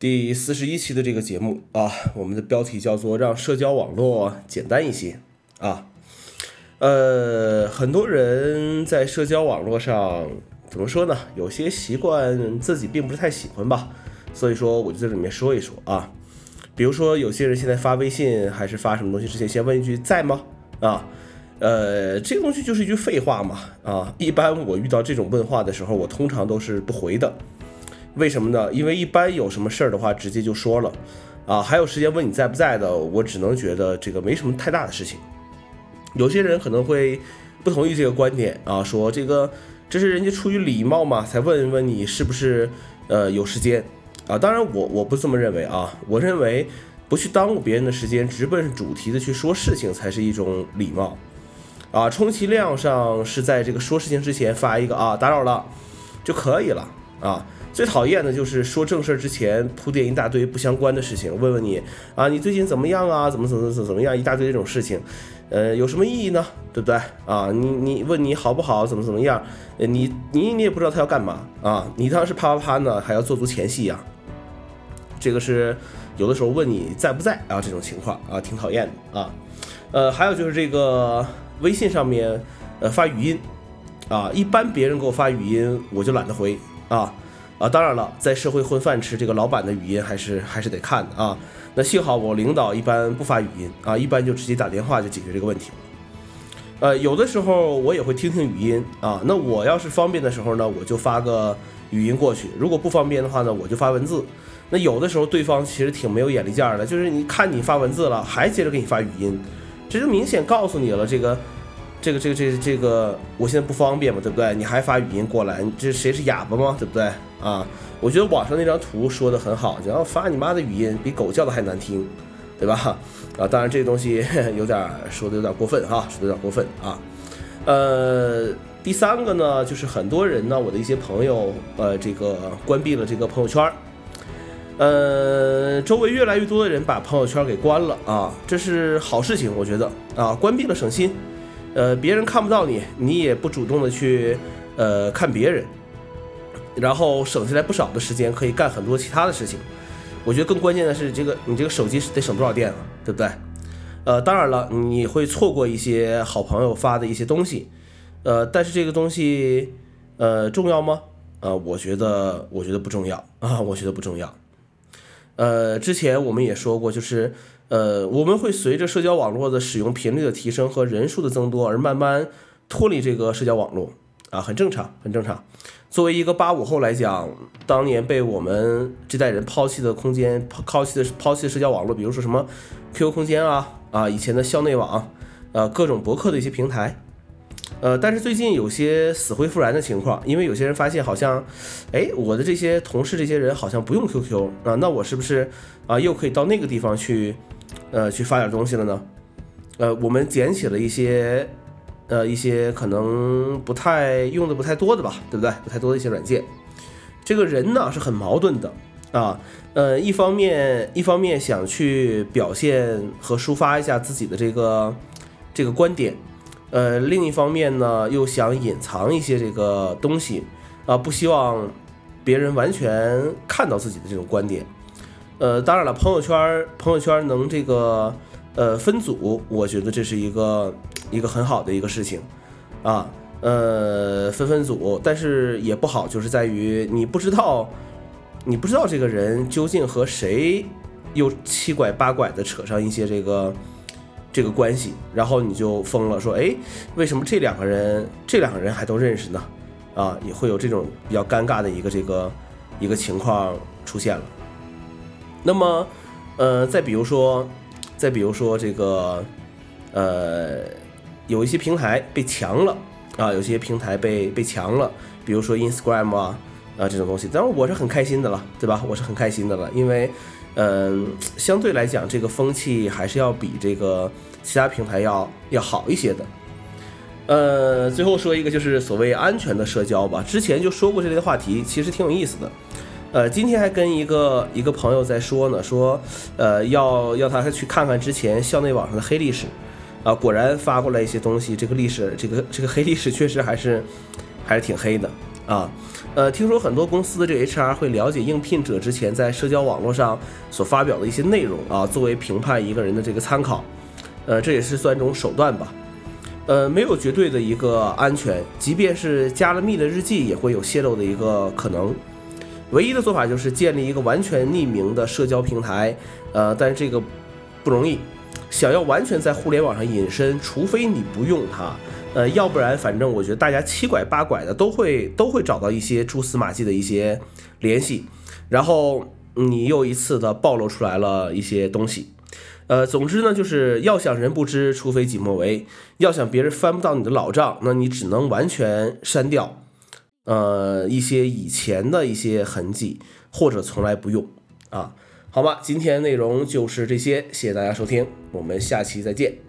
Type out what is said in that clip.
第四十一期的这个节目啊，我们的标题叫做“让社交网络简单一些”啊。呃，很多人在社交网络上怎么说呢？有些习惯自己并不是太喜欢吧，所以说我就在里面说一说啊。比如说，有些人现在发微信还是发什么东西之前，先问一句“在吗？”啊，呃，这个东西就是一句废话嘛啊。一般我遇到这种问话的时候，我通常都是不回的。为什么呢？因为一般有什么事儿的话，直接就说了，啊，还有时间问你在不在的，我只能觉得这个没什么太大的事情。有些人可能会不同意这个观点啊，说这个这是人家出于礼貌嘛，才问一问你是不是呃有时间啊。当然我我不这么认为啊，我认为不去耽误别人的时间，直奔主题的去说事情才是一种礼貌啊。充其量上是在这个说事情之前发一个啊打扰了就可以了啊。最讨厌的就是说正事儿之前铺垫一大堆不相关的事情，问问你啊，你最近怎么样啊？怎么怎么怎么怎么样？一大堆这种事情，呃，有什么意义呢？对不对啊？你你问你好不好？怎么怎么样？呃你你你也不知道他要干嘛啊？你当时啪啪啪呢，还要做足前戏呀？这个是有的时候问你在不在啊？这种情况啊，挺讨厌的啊。呃，还有就是这个微信上面呃发语音啊，一般别人给我发语音，我就懒得回啊。啊，当然了，在社会混饭吃，这个老板的语音还是还是得看的啊。那幸好我领导一般不发语音啊，一般就直接打电话就解决这个问题了。呃，有的时候我也会听听语音啊。那我要是方便的时候呢，我就发个语音过去；如果不方便的话呢，我就发文字。那有的时候对方其实挺没有眼力见儿的，就是你看你发文字了，还接着给你发语音，这就明显告诉你了这个。这个这个这个这个，我现在不方便嘛，对不对？你还发语音过来，这谁是哑巴吗？对不对啊？我觉得网上那张图说的很好，然后发你妈的语音比狗叫的还难听，对吧？啊，当然这个东西 有点说的有点过分哈，说的有点过分啊。呃，第三个呢，就是很多人呢，我的一些朋友，呃，这个关闭了这个朋友圈呃，周围越来越多的人把朋友圈给关了啊，这是好事情，我觉得啊，关闭了省心。呃，别人看不到你，你也不主动的去，呃，看别人，然后省下来不少的时间，可以干很多其他的事情。我觉得更关键的是，这个你这个手机得省多少电啊，对不对？呃，当然了，你会错过一些好朋友发的一些东西，呃，但是这个东西，呃，重要吗？呃，我觉得，我觉得不重要啊，我觉得不重要。呃，之前我们也说过，就是。呃，我们会随着社交网络的使用频率的提升和人数的增多而慢慢脱离这个社交网络啊，很正常，很正常。作为一个八五后来讲，当年被我们这代人抛弃的空间、抛弃的抛弃的社交网络，比如说什么 QQ 空间啊啊，以前的校内网，呃，各种博客的一些平台，呃，但是最近有些死灰复燃的情况，因为有些人发现好像，哎，我的这些同事这些人好像不用 QQ 啊，那我是不是啊又可以到那个地方去？呃，去发点东西了呢，呃，我们捡起了一些，呃，一些可能不太用的不太多的吧，对不对？不太多的一些软件。这个人呢是很矛盾的啊，呃，一方面一方面想去表现和抒发一下自己的这个这个观点，呃，另一方面呢又想隐藏一些这个东西啊，不希望别人完全看到自己的这种观点。呃，当然了，朋友圈朋友圈能这个呃分组，我觉得这是一个一个很好的一个事情啊。呃，分分组，但是也不好，就是在于你不知道你不知道这个人究竟和谁又七拐八拐的扯上一些这个这个关系，然后你就疯了，说哎，为什么这两个人这两个人还都认识呢？啊，也会有这种比较尴尬的一个这个一个情况出现了。那么，呃，再比如说，再比如说这个，呃，有一些平台被强了啊，有些平台被被强了，比如说 Instagram 啊啊这种东西，当然我是很开心的了，对吧？我是很开心的了，因为，嗯，相对来讲，这个风气还是要比这个其他平台要要好一些的。呃，最后说一个就是所谓安全的社交吧，之前就说过这类话题，其实挺有意思的。呃，今天还跟一个一个朋友在说呢，说，呃，要要他去看看之前校内网上的黑历史，啊，果然发过来一些东西，这个历史，这个这个黑历史确实还是还是挺黑的，啊。呃，听说很多公司的这个 HR 会了解应聘者之前在社交网络上所发表的一些内容啊，作为评判一个人的这个参考。呃，这也是算一种手段吧。呃，没有绝对的一个安全，即便是加了密的日记，也会有泄露的一个可能。唯一的做法就是建立一个完全匿名的社交平台。呃，但是这个不容易。想要完全在互联网上隐身，除非你不用它，呃，要不然反正我觉得大家七拐八拐的都会都会找到一些蛛丝马迹的一些联系，然后你又一次的暴露出来了一些东西。呃，总之呢，就是要想人不知，除非己莫为。要想别人翻不到你的老账，那你只能完全删掉，呃，一些以前的一些痕迹，或者从来不用啊。好吧，今天内容就是这些，谢谢大家收听，我们下期再见。